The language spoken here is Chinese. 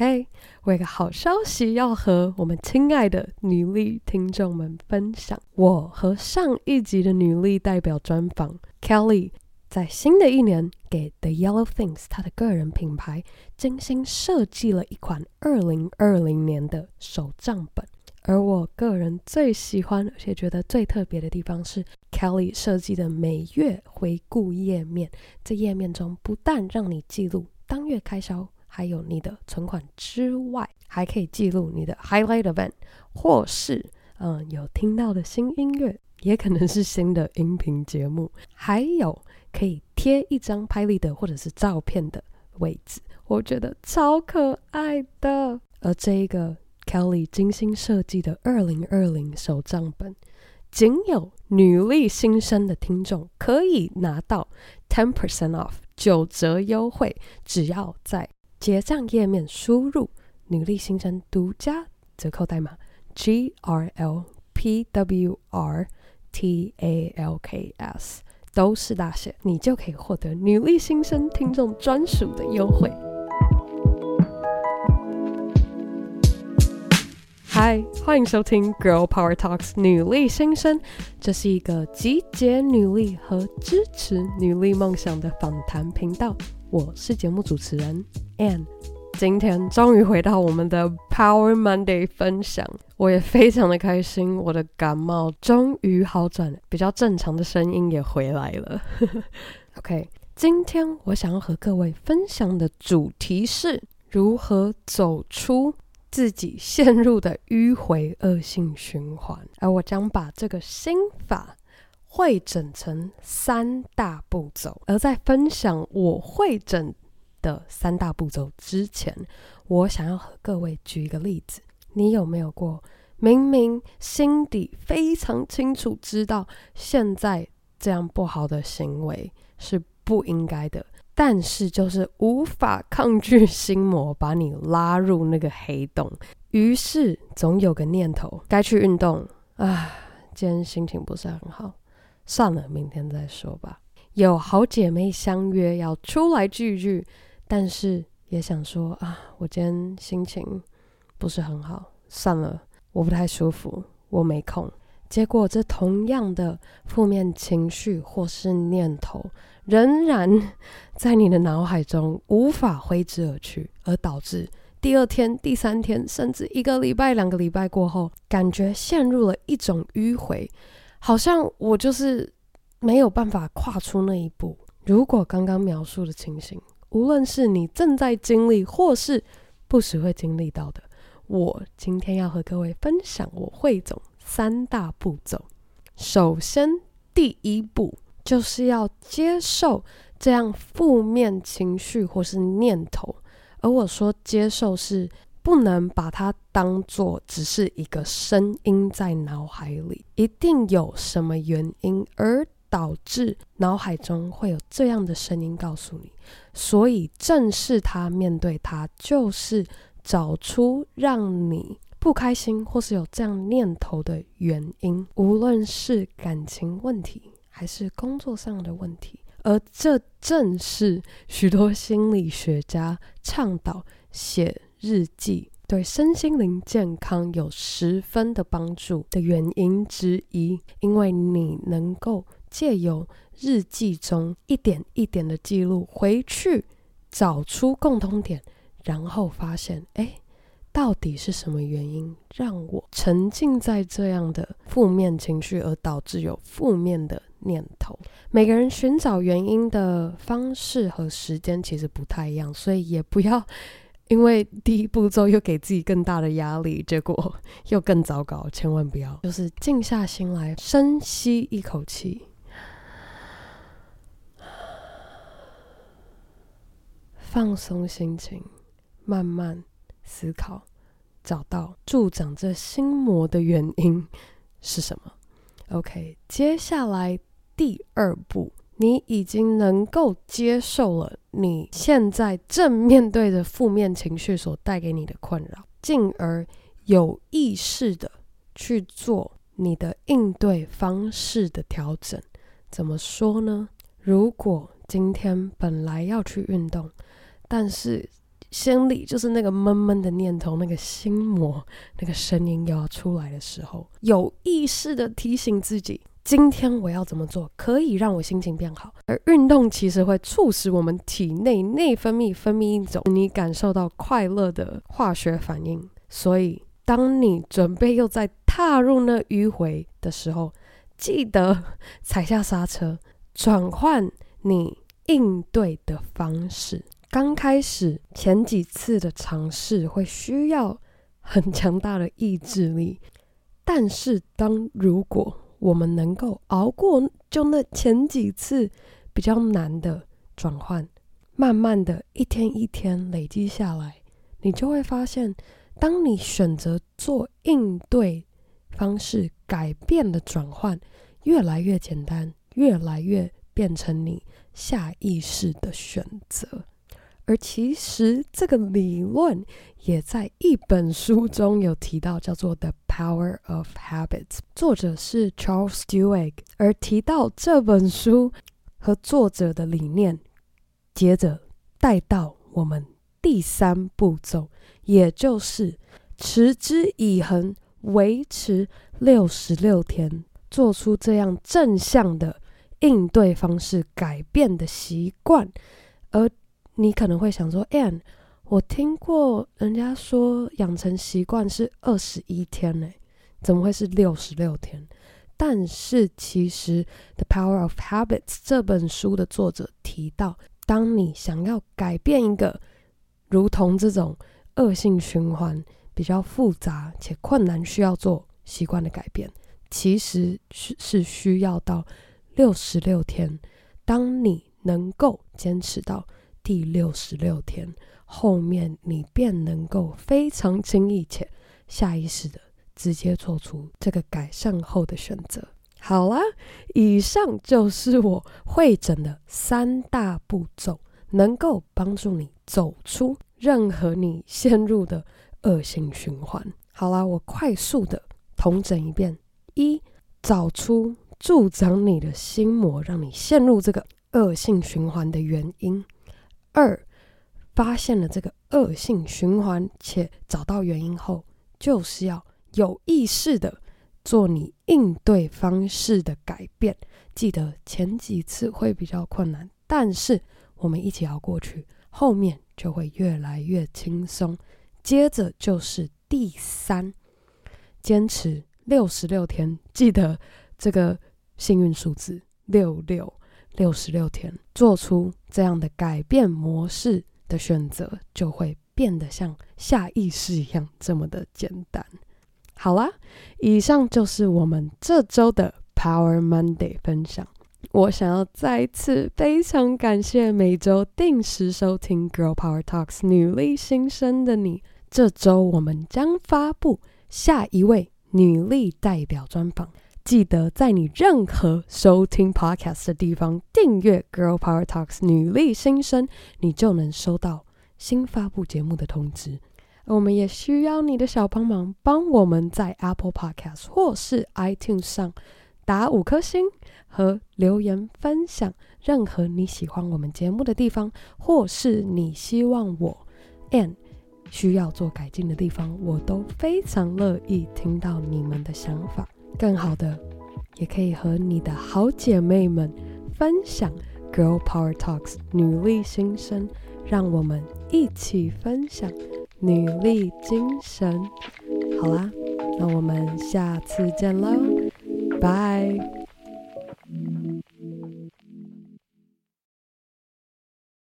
嘿，我有个好消息要和我们亲爱的女力听众们分享。我和上一集的女力代表专访 Kelly，在新的一年给 The Yellow Things 她的个人品牌精心设计了一款二零二零年的手账本。而我个人最喜欢而且觉得最特别的地方是 Kelly 设计的每月回顾页面。这页面中不但让你记录当月开销，还有你的存款之外，还可以记录你的 highlight event，或是嗯有听到的新音乐，也可能是新的音频节目，还有可以贴一张拍立得或者是照片的位置，我觉得超可爱的。而这一个。Kelly 精心设计的二零二零手账本，仅有女力新生的听众可以拿到 ten percent off 九折优惠，只要在结账页面输入女力新生独家折扣代码 G R L P W R T A L K S，都是大写，你就可以获得女力新生听众专属的优惠。嗨，欢迎收听 Girl Power Talks 女力新生，这是一个集结女力和支持女力梦想的访谈频道。我是节目主持人 Anne，今天终于回到我们的 Power Monday 分享，我也非常的开心，我的感冒终于好转了，比较正常的声音也回来了。OK，今天我想要和各位分享的主题是如何走出。自己陷入的迂回恶性循环，而我将把这个心法汇整成三大步骤。而在分享我会整的三大步骤之前，我想要和各位举一个例子：你有没有过明明心底非常清楚知道现在这样不好的行为是不应该的？但是就是无法抗拒心魔，把你拉入那个黑洞。于是总有个念头，该去运动啊。今天心情不是很好，算了，明天再说吧。有好姐妹相约要出来聚聚，但是也想说啊，我今天心情不是很好，算了，我不太舒服，我没空。结果这同样的负面情绪或是念头。仍然在你的脑海中无法挥之而去，而导致第二天、第三天，甚至一个礼拜、两个礼拜过后，感觉陷入了一种迂回，好像我就是没有办法跨出那一步。如果刚刚描述的情形，无论是你正在经历，或是不时会经历到的，我今天要和各位分享我汇总三大步骤。首先，第一步。就是要接受这样负面情绪或是念头，而我说接受是不能把它当做只是一个声音在脑海里，一定有什么原因而导致脑海中会有这样的声音告诉你，所以正视它，面对它，就是找出让你不开心或是有这样念头的原因，无论是感情问题。还是工作上的问题，而这正是许多心理学家倡导写日记对身心灵健康有十分的帮助的原因之一。因为你能够借由日记中一点一点的记录，回去找出共通点，然后发现，哎，到底是什么原因让我沉浸在这样的负面情绪，而导致有负面的念头，每个人寻找原因的方式和时间其实不太一样，所以也不要因为第一步骤又给自己更大的压力，结果又更糟糕。千万不要，就是静下心来，深吸一口气，放松心情，慢慢思考，找到助长这心魔的原因 是什么。OK，接下来。第二步，你已经能够接受了你现在正面对着负面情绪所带给你的困扰，进而有意识的去做你的应对方式的调整。怎么说呢？如果今天本来要去运动，但是心里就是那个闷闷的念头，那个心魔，那个声音又要出来的时候，有意识的提醒自己，今天我要怎么做可以让我心情变好。而运动其实会促使我们体内内分泌分泌一种你感受到快乐的化学反应，所以当你准备又再踏入那迂回的时候，记得踩下刹车，转换你应对的方式。刚开始前几次的尝试会需要很强大的意志力，但是当如果我们能够熬过就那前几次比较难的转换，慢慢的一天一天累积下来，你就会发现，当你选择做应对方式改变的转换，越来越简单，越来越变成你下意识的选择。而其实这个理论也在一本书中有提到，叫做《The Power of Habits》，作者是 Charles Duhigg。而提到这本书和作者的理念，接着带到我们第三步骤，也就是持之以恒，维持六十六天，做出这样正向的应对方式改变的习惯，而。你可能会想说，Ann，我听过人家说养成习惯是二十一天呢，怎么会是六十六天？但是其实《The Power of Habits》这本书的作者提到，当你想要改变一个如同这种恶性循环比较复杂且困难，需要做习惯的改变，其实是是需要到六十六天。当你能够坚持到。第六十六天后面，你便能够非常轻易且下意识的直接做出这个改善后的选择。好啦，以上就是我汇整的三大步骤，能够帮助你走出任何你陷入的恶性循环。好啦，我快速的统整一遍：一，找出助长你的心魔，让你陷入这个恶性循环的原因。二，发现了这个恶性循环，且找到原因后，就是要有意识的做你应对方式的改变。记得前几次会比较困难，但是我们一起熬过去，后面就会越来越轻松。接着就是第三，坚持六十六天，记得这个幸运数字六六。六十六天，做出这样的改变模式的选择，就会变得像下意识一样这么的简单。好啦，以上就是我们这周的 Power Monday 分享。我想要再次非常感谢每周定时收听 Girl Power Talks 女力新生的你。这周我们将发布下一位女力代表专访。记得在你任何收听 Podcast 的地方订阅 Girl Power Talks 女力新生，你就能收到新发布节目的通知。我们也需要你的小帮忙，帮我们在 Apple Podcast 或是 iTunes 上打五颗星和留言分享任何你喜欢我们节目的地方，或是你希望我 and 需要做改进的地方，我都非常乐意听到你们的想法。更好的，也可以和你的好姐妹们分享 Girl Power Talks 女力新生，让我们一起分享女力精神。好啦，那我们下次见喽，拜。